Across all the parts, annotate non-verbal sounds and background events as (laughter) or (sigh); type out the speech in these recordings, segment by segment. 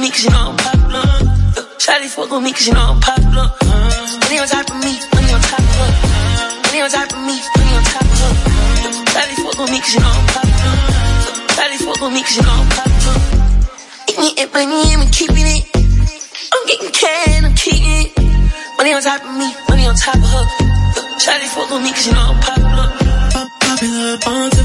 on me cause you know I'm popular. Shawty fuck with me cause you know I'm popular. Money on top of me, money on top of her. Money on top of me, money on top of her. Shawty fuck with me cause you know I'm popular. Shawty fuck with me cause you know I'm popular. Eating it, money, I'm keeping it. I'm getting cash, I'm keeping it. Money on top of me, money on top of her. Shawty fuck with me cause you know I'm popular. Popular, popular,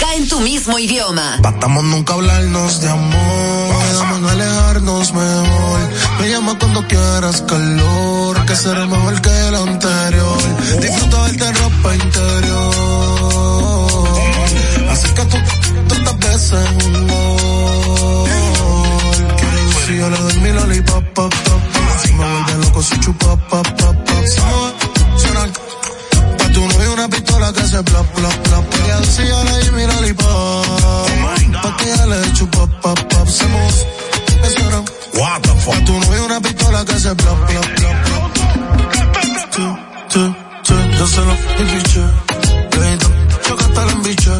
música en tu mismo idioma. Batamos nunca hablarnos de amor, vamos a alejarnos mejor. Me llama cuando quieras calor, que será mejor que el anterior. Disfruta de ropa interior. Así que tú tantas veces un gol. Si yo le doy mi lollipop, pop, pop. Si me vuelve loco, soy chupapap. una pistola que se plop, plop, plop, plop. Yo se lo fiché, yo hasta la embiché.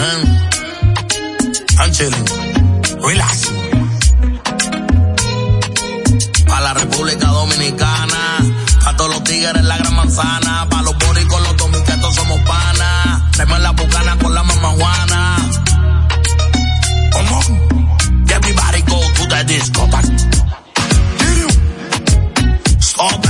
Manhattan. I'm chilling. Relax. A la República Dominicana. A todos los tigres la gran manzana. Pa' los con los dominicanos somos panas. Traemos la bucana con la mamajuana. Come on. Everybody go to the disco. Stop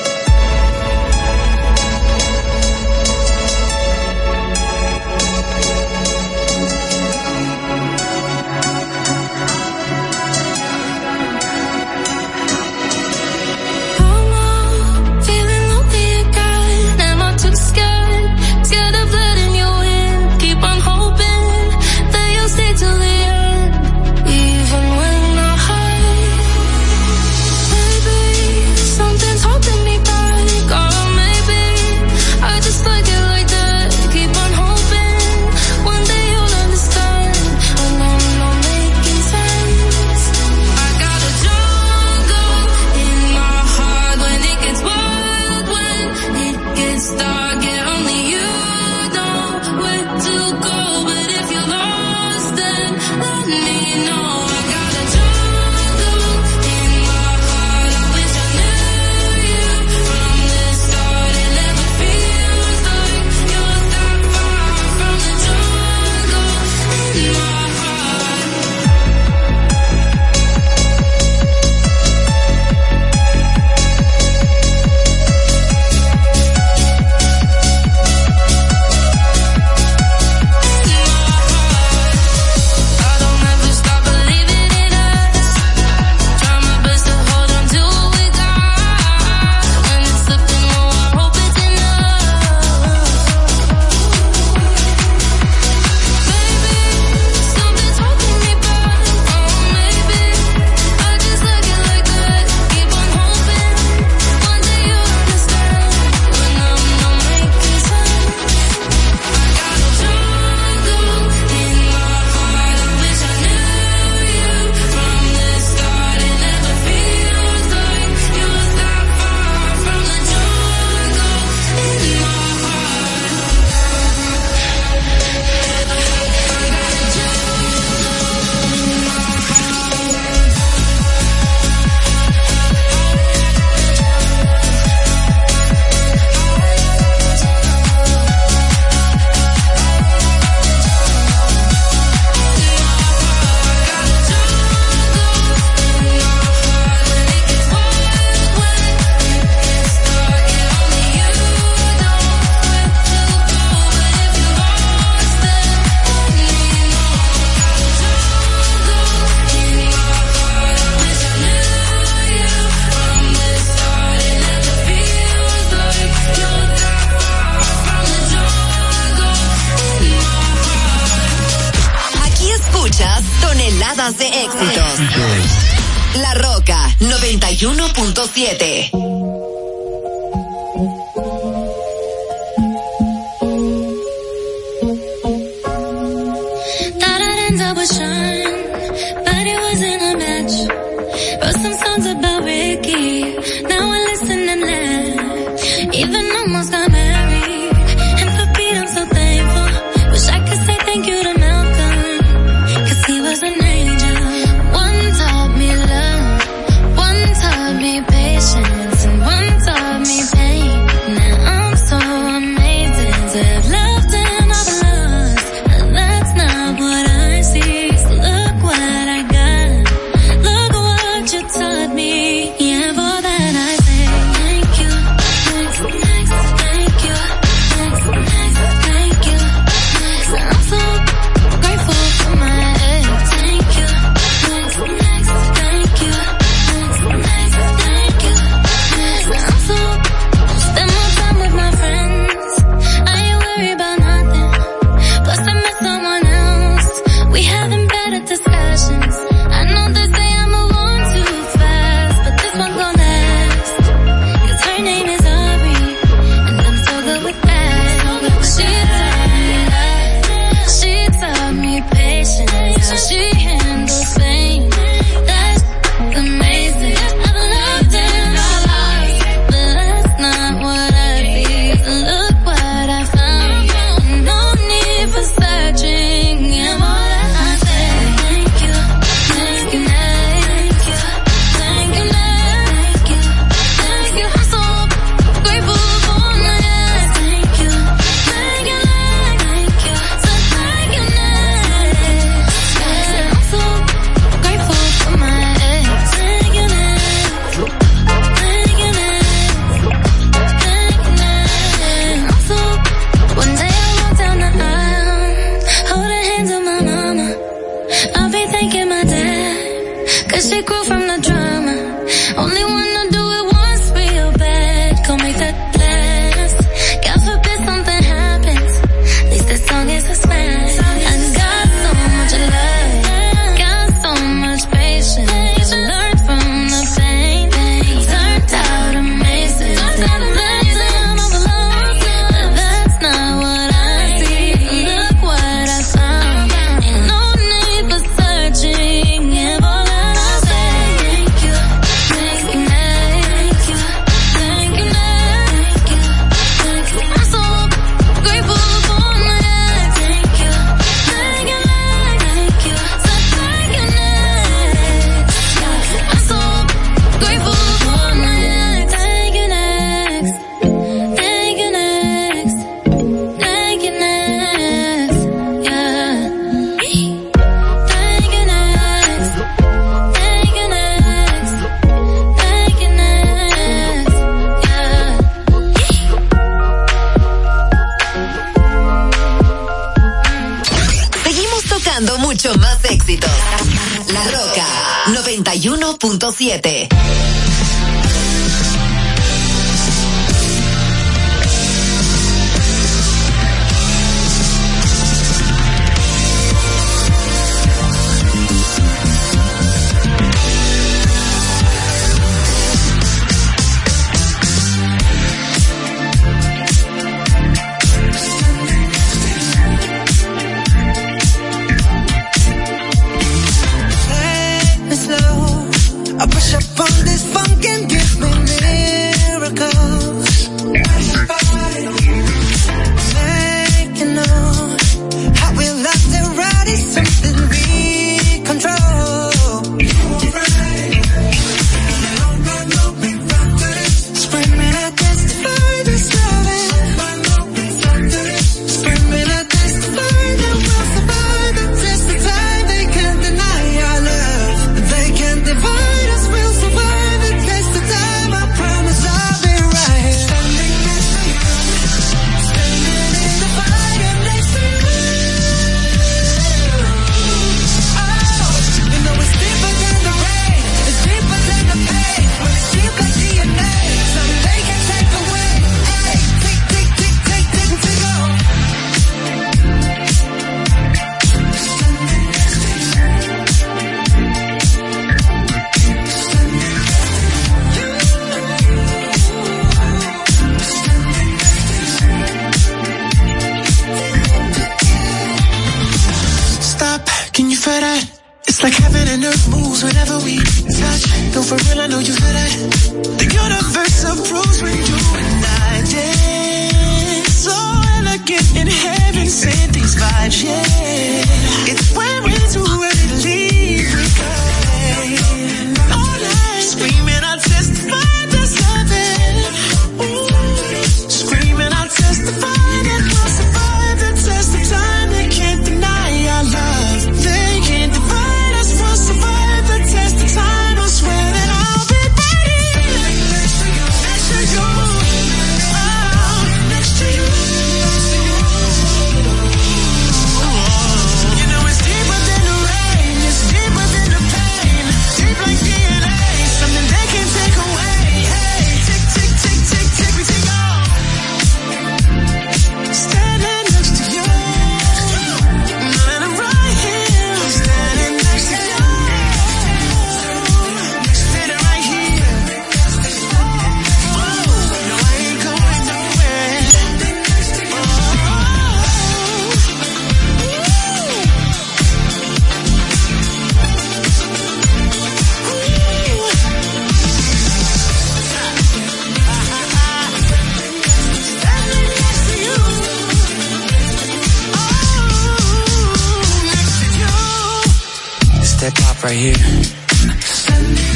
you and me.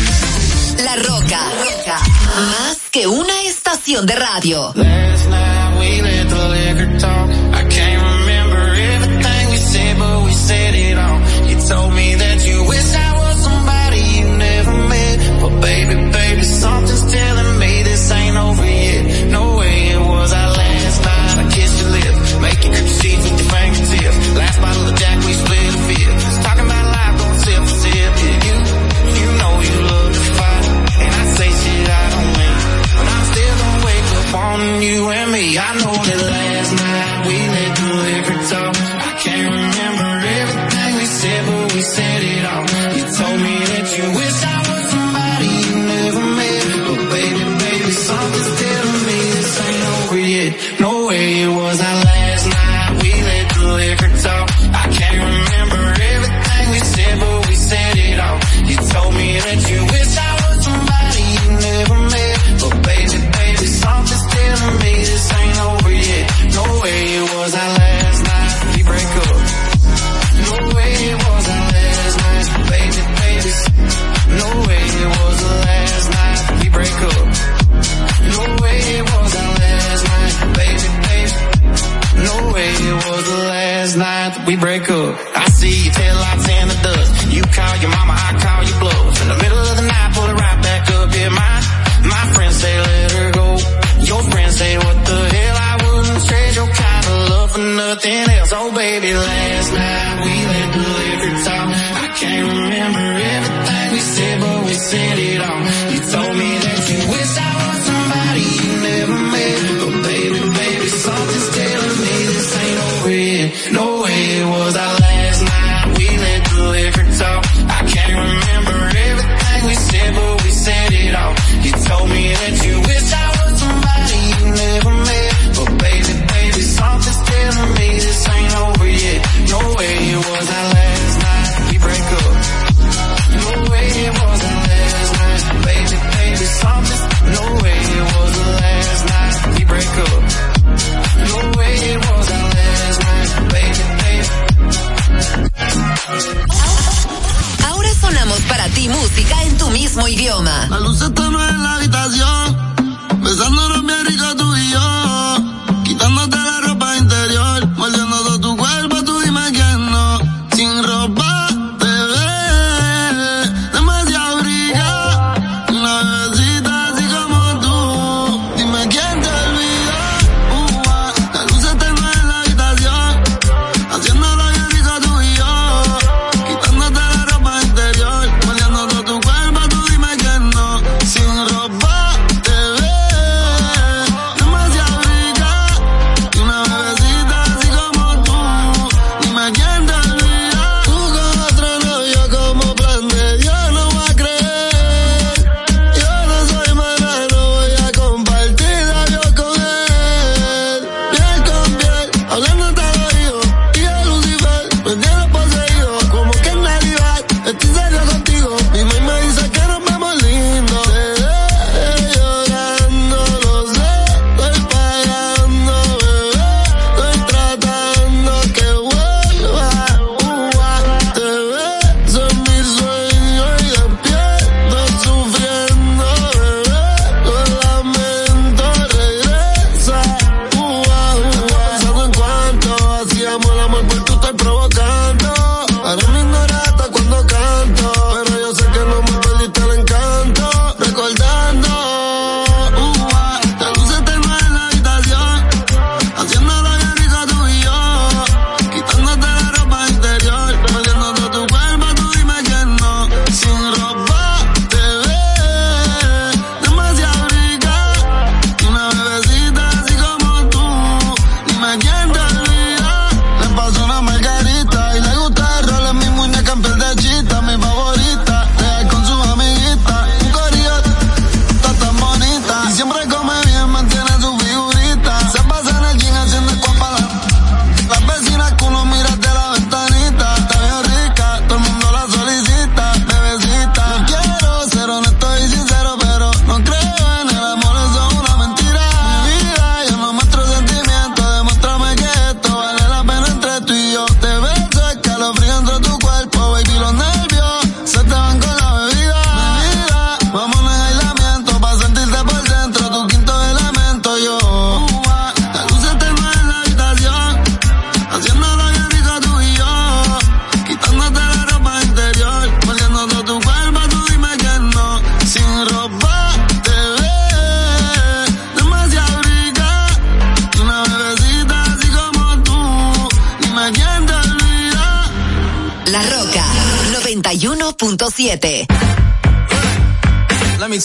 I know that last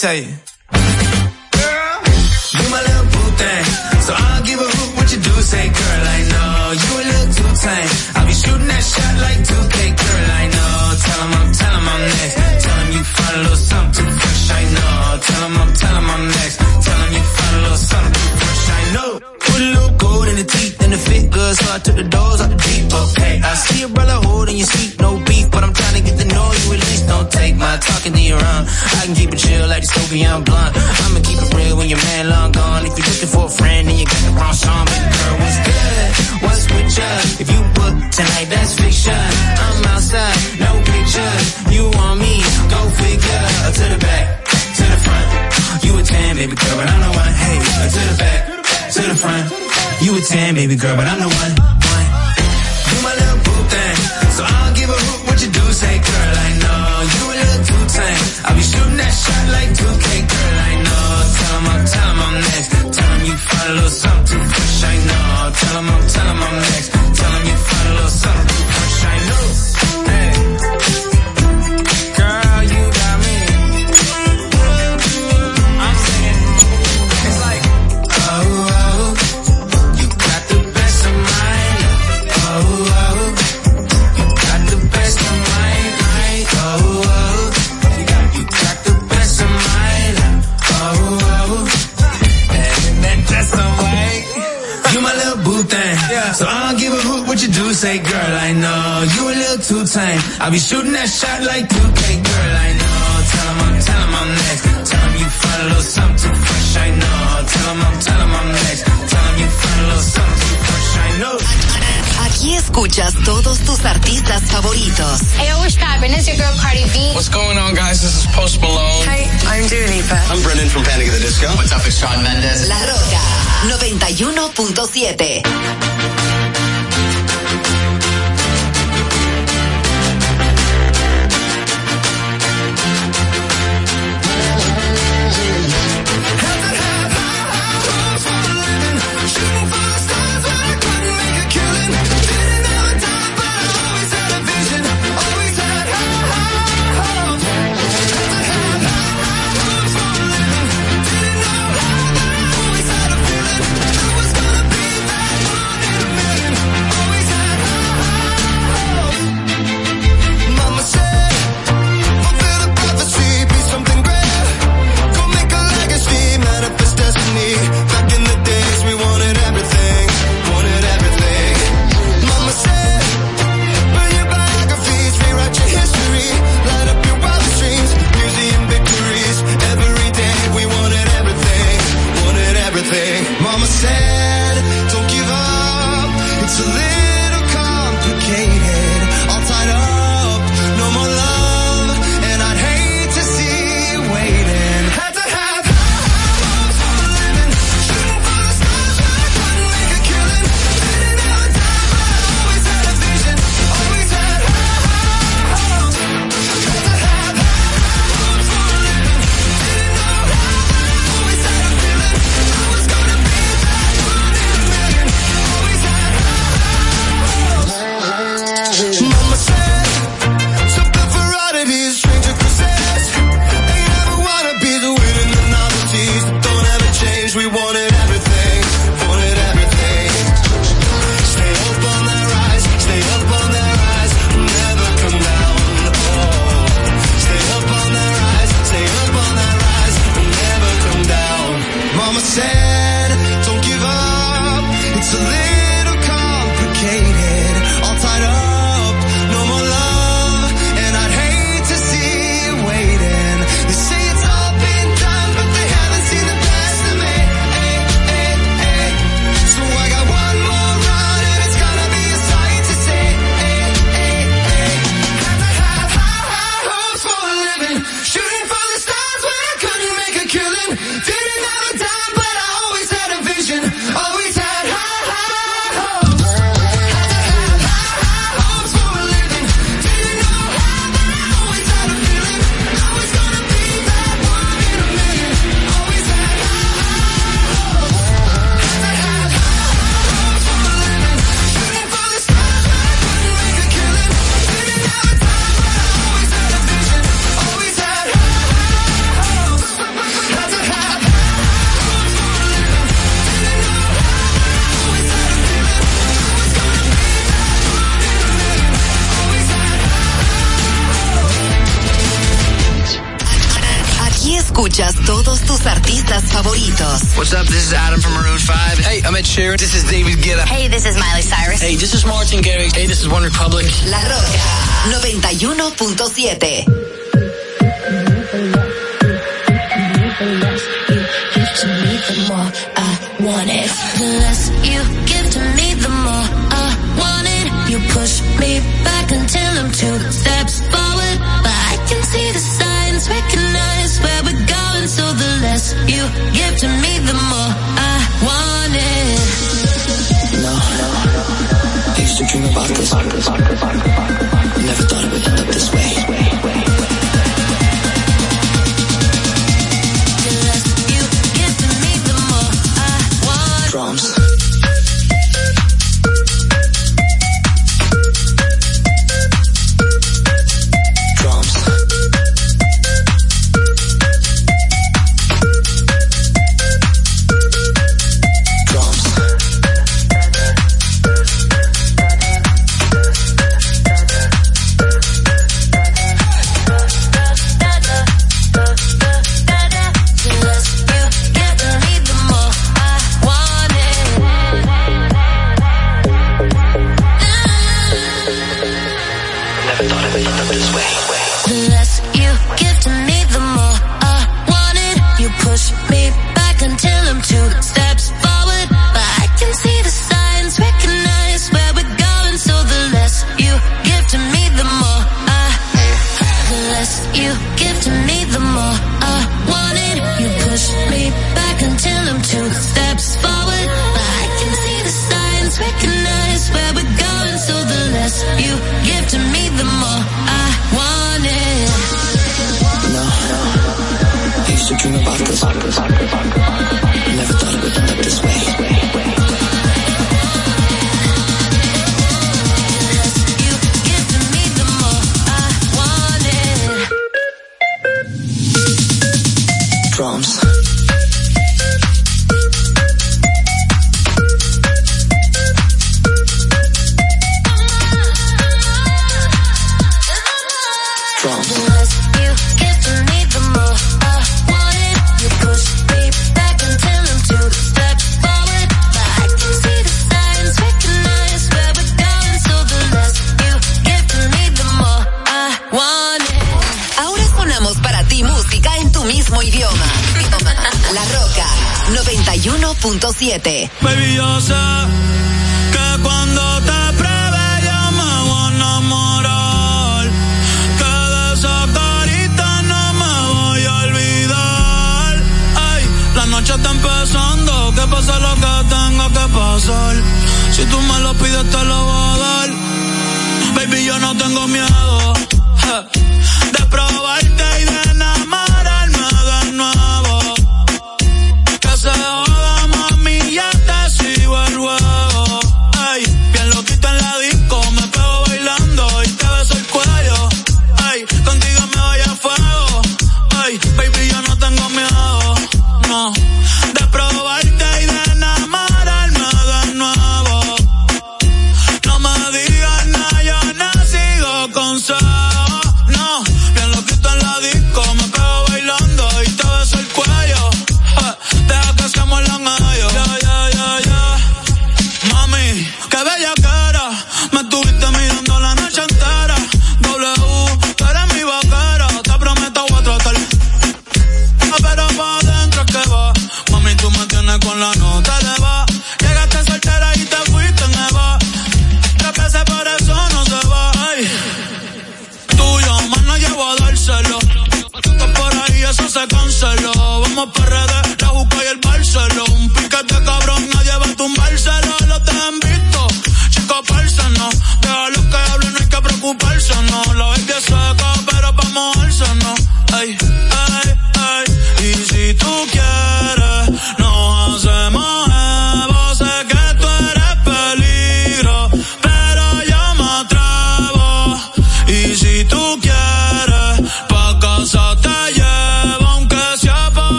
say baby, I'm blunt. I'ma keep it real when your man long gone. If you're looking for a friend and you got the wrong song, baby girl, what's good? What's with you? If you book tonight, that's fiction. I'm outside, no picture. You want me? Go figure. Uh, to the back, to the front. You a ten, baby girl, but I'm the one. Hey, or to the back, to the front. You a ten, baby girl, but I'm the one. I'll be shooting that shot like 2K, girl, I know. Tell him I'm, tell him I'm next. Tell him you find a little something fresh, I know. Tell him I'm, tell him I'm next. Tell him you find a little something fresh, I know. Aquí escuchas todos tus artistas favoritos. Hey, what's happening? It's your girl Cardi B. What's going on, guys? This is Post Malone. Hey, I'm Dua Lipa. I'm Brendan from Panic at the Disco. What's up, it's Shawn Mendes. La Roca 91.7. What's up? This is Adam from Maroon 5. Hey, I'm Ed Sheeran. This is David Guetta. Hey, this is Miley Cyrus. Hey, this is Martin Garrix. Hey, this is One Republic. La Roca 91.7. this way.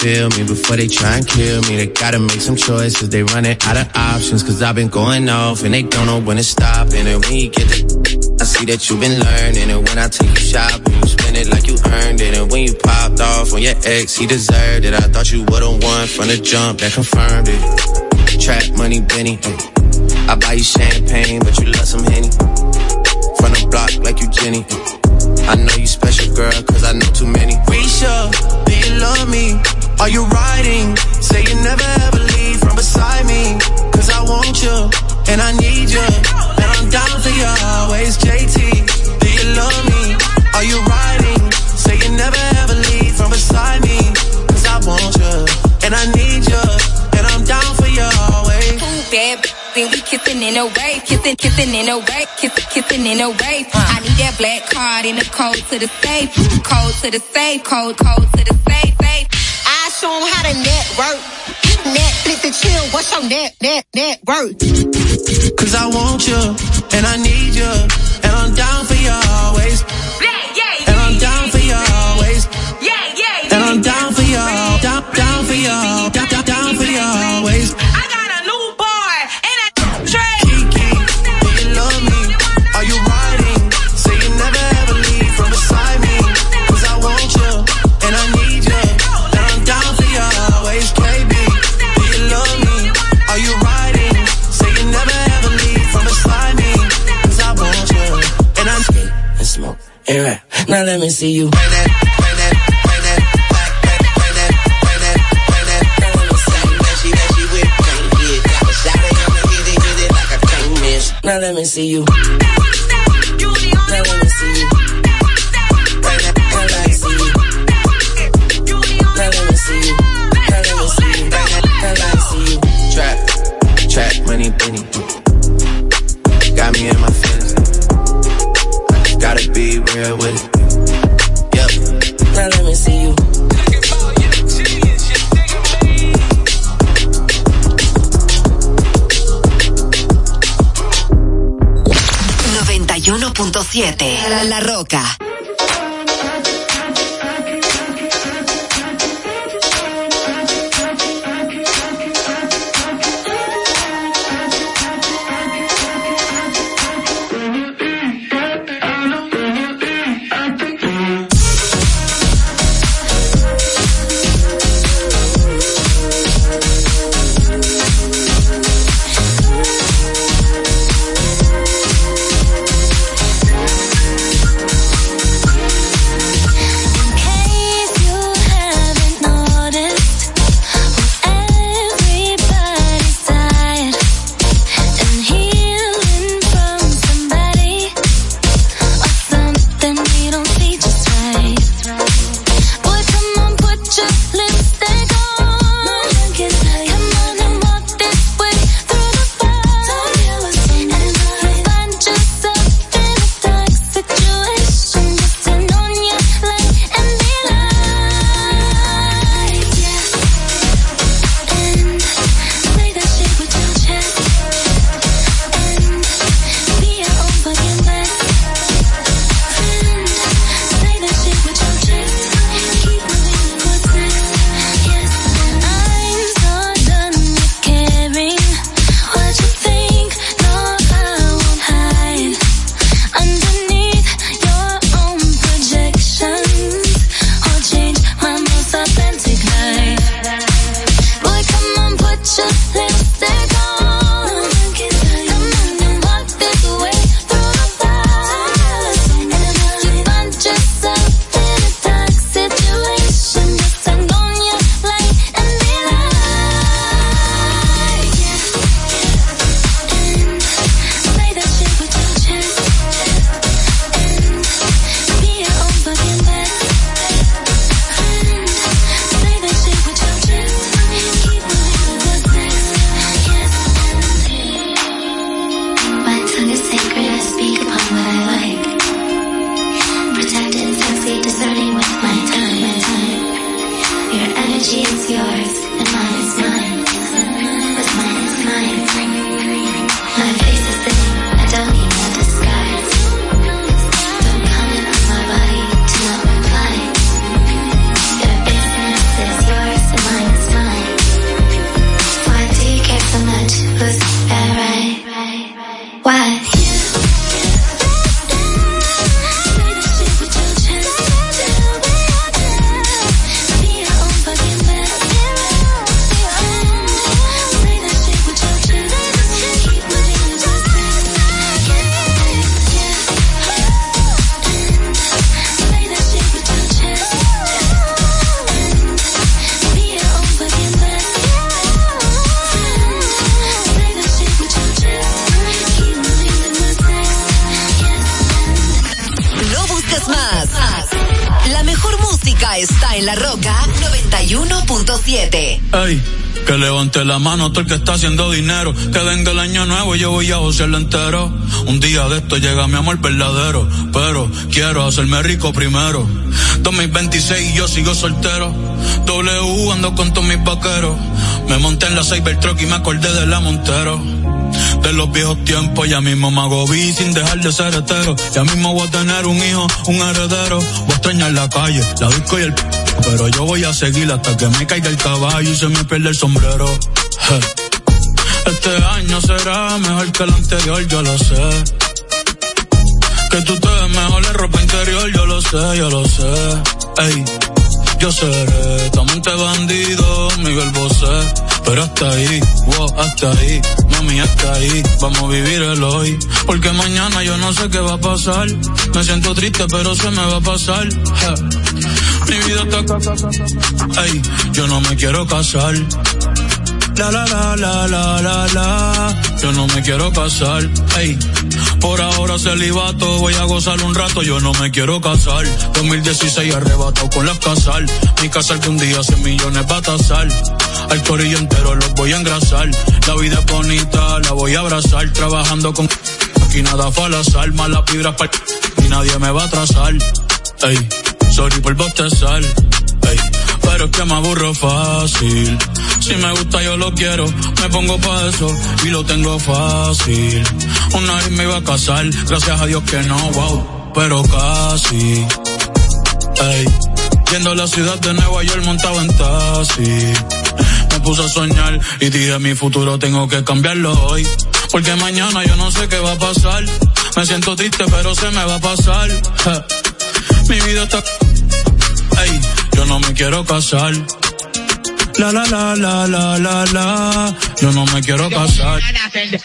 Feel me before they try and kill me. They gotta make some choices. They running out of options. Cause I've been going off and they don't know when to stop. And when you get the, I see that you've been learning. And when I take you shopping, you spend it like you earned it. And when you popped off on your ex, he deserved it. I thought you would've won from the jump that confirmed it. Trap money, Benny. I buy you champagne, but you love some Henny. From the block like you Jenny. I know you special, girl, cause I know too many. Risha, do you love me? Are you riding? Say you never ever leave from beside me. Cause I want you, and I need you. And I'm down for you always, JT. Do you love me? Are you riding? Say you never ever leave from beside me. Cause I want you, and I need you. And I'm down for you always. Ooh, bad then we kissing in a way, kissing, kissing in a way, kissing, kissing in a way. Uh. I need that black card in the code to the safe, code to the safe, code, code to the safe, safe. Show them how to network. Netflix and chill, what's your net, net, net worth? Cause I want you, and I need you, and I'm down Now let me see you. Now let me see you. 107. La Roca. Mano todo el que está haciendo dinero. Que venga el año nuevo y yo voy a josearlo entero. Un día de esto llega mi amor verdadero. Pero quiero hacerme rico primero. 2026 y yo sigo soltero. W ando con todos mis vaqueros. Me monté en la Cybertruck y me acordé de la Montero de los viejos tiempos. Ya mismo me hago sin dejar de ser hetero. Ya mismo voy a tener un hijo, un heredero. Voy a extrañar la calle, la disco y el pero yo voy a seguir hasta que me caiga el caballo y se me pierda el sombrero. Este año será mejor que el anterior, yo lo sé. Que tú te ves mejor en ropa interior, yo lo sé, yo lo sé. Ey, yo seré tamante bandido, Miguel Bosé. Pero hasta ahí, wow, hasta ahí, mami, hasta ahí. Vamos a vivir el hoy. Porque mañana yo no sé qué va a pasar. Me siento triste, pero se me va a pasar. Mi vida está. Ey, yo no me quiero casar. La la la la la la la. Yo no me quiero casar. Ey, por ahora celibato, voy a gozar un rato, yo no me quiero casar. 2016 arrebatado con las casal. Mi casal que un día 100 millones va a tasar. Al corillo entero los voy a engrasar. La vida es bonita, la voy a abrazar. Trabajando con aquí nada fue al azar. Malas vibras para y nadie me va a atrasar. Ey, sorry por bostezar. Ey, pero es que me aburro fácil. Si me gusta yo lo quiero, me pongo pa' eso y lo tengo fácil. Una vez me iba a casar, gracias a Dios que no, wow, pero casi. Ey, viendo la ciudad de Nueva York montado en taxi. Me puse a soñar y dije mi futuro tengo que cambiarlo hoy. Porque mañana yo no sé qué va a pasar. Me siento triste pero se me va a pasar. Mi vida está... Ey, yo no me quiero casar la la la la la la la. Yo no me quiero casar.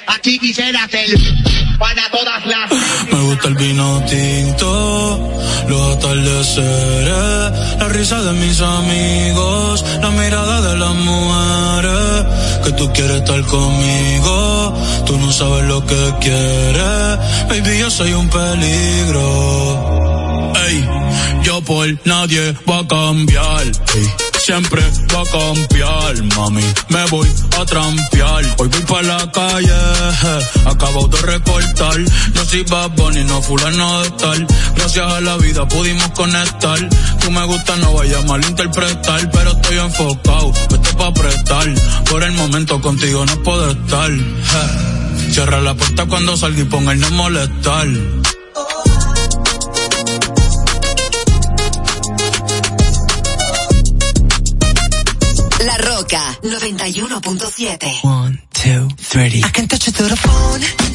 Aquí quisiera hacer para todas las. (laughs) Me gusta el vino tinto, los atardeceres, la risa de mis amigos, la mirada de las mujeres. Que tú quieres estar conmigo, tú no sabes lo que quieres. Baby, yo soy un peligro. Yo por nadie voy a cambiar. Siempre va a cambiar, mami. Me voy a trampear. Hoy voy para la calle, acabo de recortar. No soy Bad Bunny, no fulano de tal. Gracias a la vida pudimos conectar. Tú me gusta, no vaya a malinterpretar, pero estoy enfocado, esto pa' prestar. Por el momento contigo no puedo estar. Cierra la puerta cuando salga y ponga el no molestar. 91.7. One, two, three. I can touch you through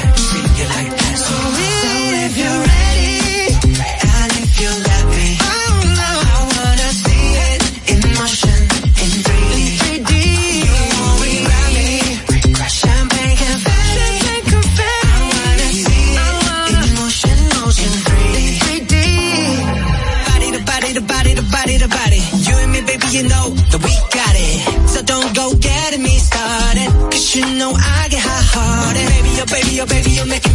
So if you're ready, and if you let me, I wanna see it in motion, in 3D. You won't regret me. Champagne confetti. I wanna see it in motion, motion, 3D. Body to body to body to body to body. You and me, baby, you know that Baby, oh baby, baby, your baby, you're making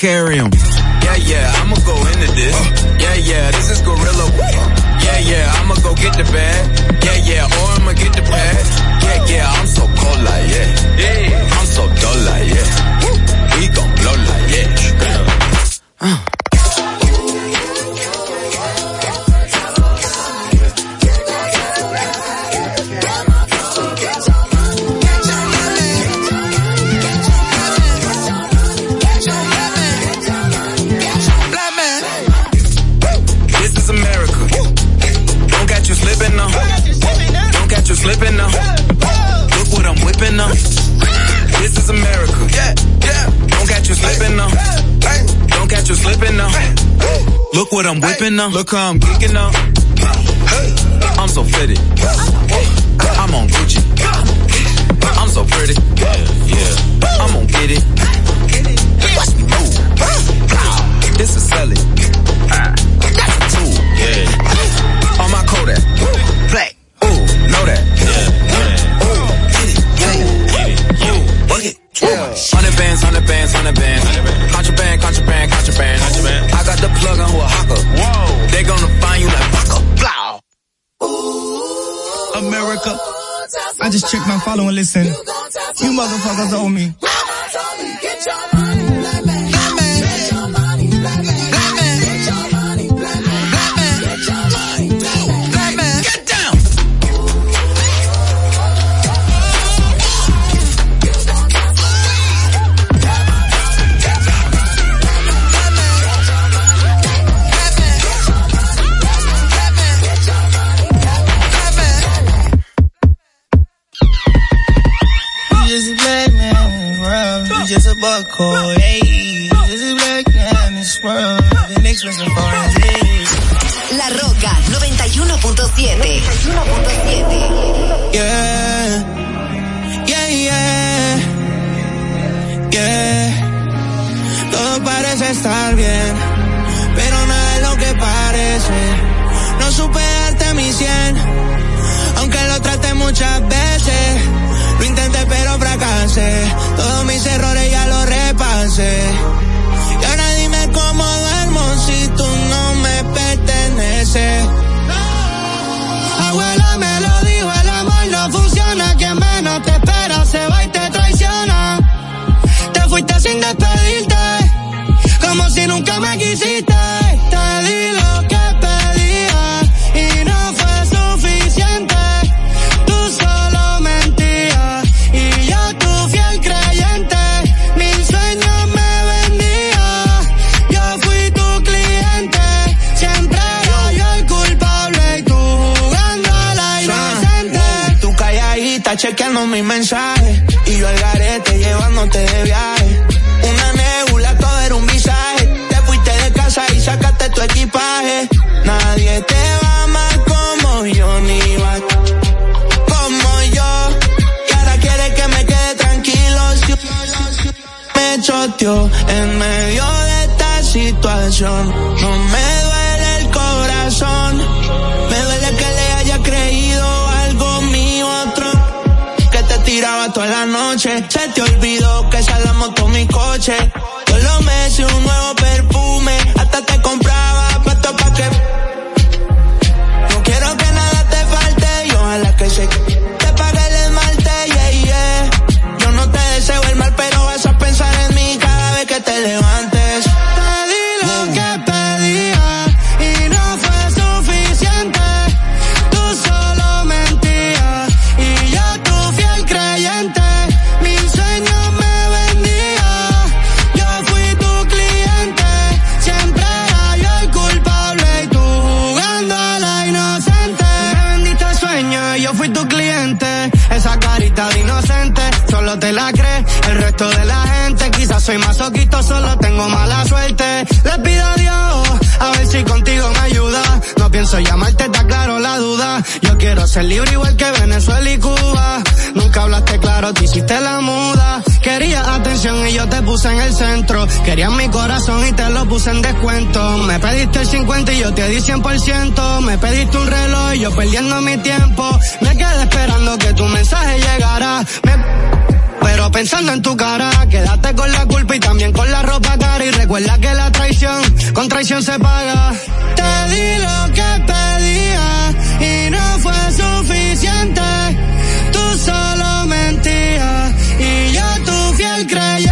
carry them. Look how I'm geeking up. listen. You motherfuckers owe me. estar bien, pero nada es lo que parece. No supe darte mi 100, aunque lo traté muchas veces. Lo intenté pero fracasé, todos mis errores ya los repasé. Y ahora dime cómo duermo si tú no me perteneces. No me duele el corazón. Me duele que le haya creído algo mío otro. Que te tiraba toda la noche. Se te olvidó que esa la moto mi coche. Todos los meses un nuevo soy masoquito, solo tengo mala suerte. Le pido a Dios a ver si contigo me ayuda. No pienso llamarte, está claro la duda. Yo quiero ser libre igual que Venezuela y Cuba. Nunca hablaste claro, te hiciste la muda. Quería atención y yo te puse en el centro. Querías mi corazón y te lo puse en descuento. Me pediste el 50 y yo te di 100%. Me pediste un reloj y yo perdiendo mi tiempo. Me quedé esperando que tu mensaje llegara. Pensando en tu cara, quédate con la culpa y también con la ropa cara. Y recuerda que la traición, con traición se paga. Te di lo que pedía y no fue suficiente. Tú solo mentías y yo tu fiel creyente.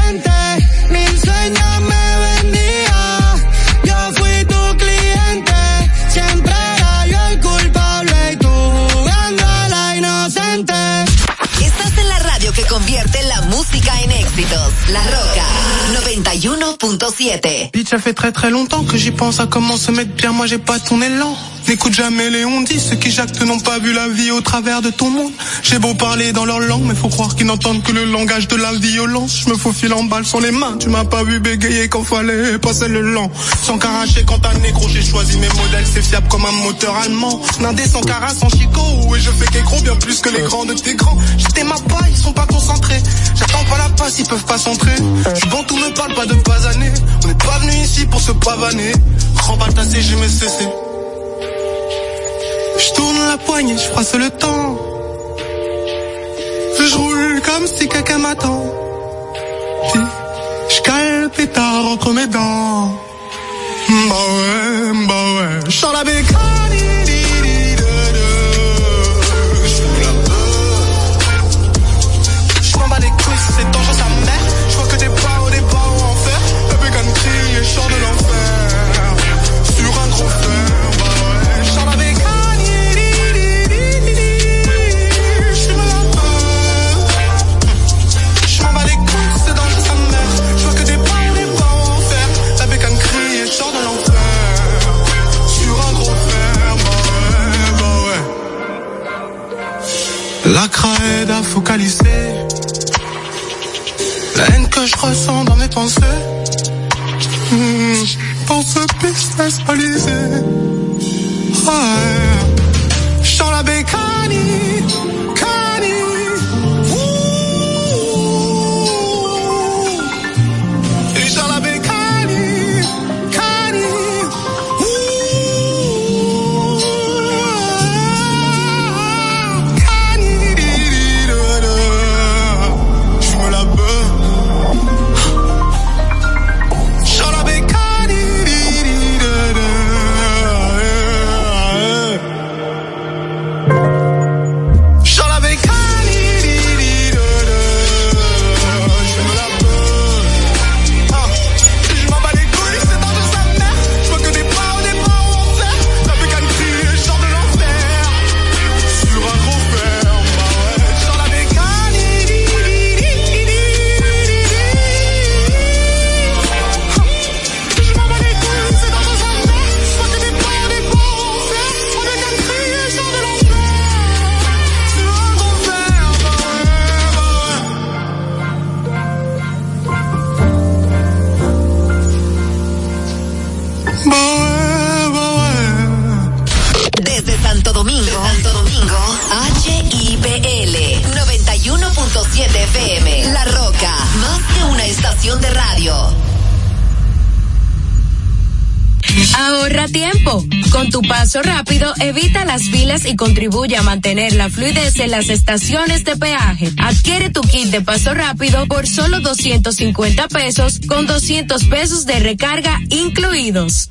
La Roca 91.7. Bitch, ça fait très très longtemps que j'y pense à comment se mettre bien, moi j'ai pas ton élan. N'écoute jamais les on dit, ceux qui jactent n'ont pas vu la vie au travers de ton monde. J'ai beau parler dans leur langue, mais faut croire qu'ils n'entendent que le langage de la violence. Je me faufile en balle sur les mains, tu m'as pas vu bégayer quand fallait passer le lent. Sans caracher quand t'as négro, j'ai choisi mes modèles, c'est fiable comme un moteur allemand. Nindé sans cara, sans chico, et je fais qu'écro bien plus que les grands de tes grands. J'étais ma paille, ils sont pas concentrés. J'attends pas la passe, ils peuvent pas s'entrer. Je bon tout me parle pas de pas années. On n'est pas venu ici pour se pavaner. Remballe ta CG, mais cessé. Je tourne la poignée, je froisse le temps. Je roule comme si quelqu'un m'attend. Je cale le pétard entre mes dents. Bah ouais, bah ouais. Je la bécane. Que je ressens dans mes pensées. Hmm, pense business balisé. Ouais. Je la bécane. Domingo, Santo Domingo, HIPL 91.7 FM, La Roca, más que una estación de radio. Ahorra tiempo. Con tu paso rápido, evita las filas y contribuye a mantener la fluidez en las estaciones de peaje. Adquiere tu kit de paso rápido por solo 250 pesos con 200 pesos de recarga incluidos.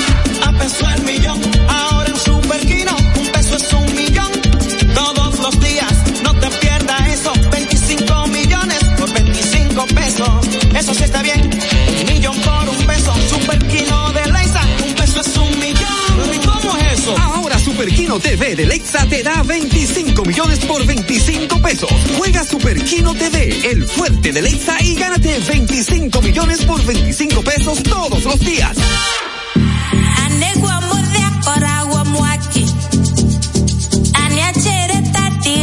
peso el millón. Ahora en Superquino, un peso es un millón. Todos los días, no te pierdas eso. 25 millones por 25 pesos. Eso sí está bien. Un millón por un peso. Superquino de Leisa, un peso es un millón. ¿Y cómo es eso? Ahora Superquino TV de Lexa te da 25 millones por 25 pesos. Juega Superquino TV, el fuerte de Lexa y gánate 25 millones por 25 pesos todos los días ọra agwọ mụaki anyị tati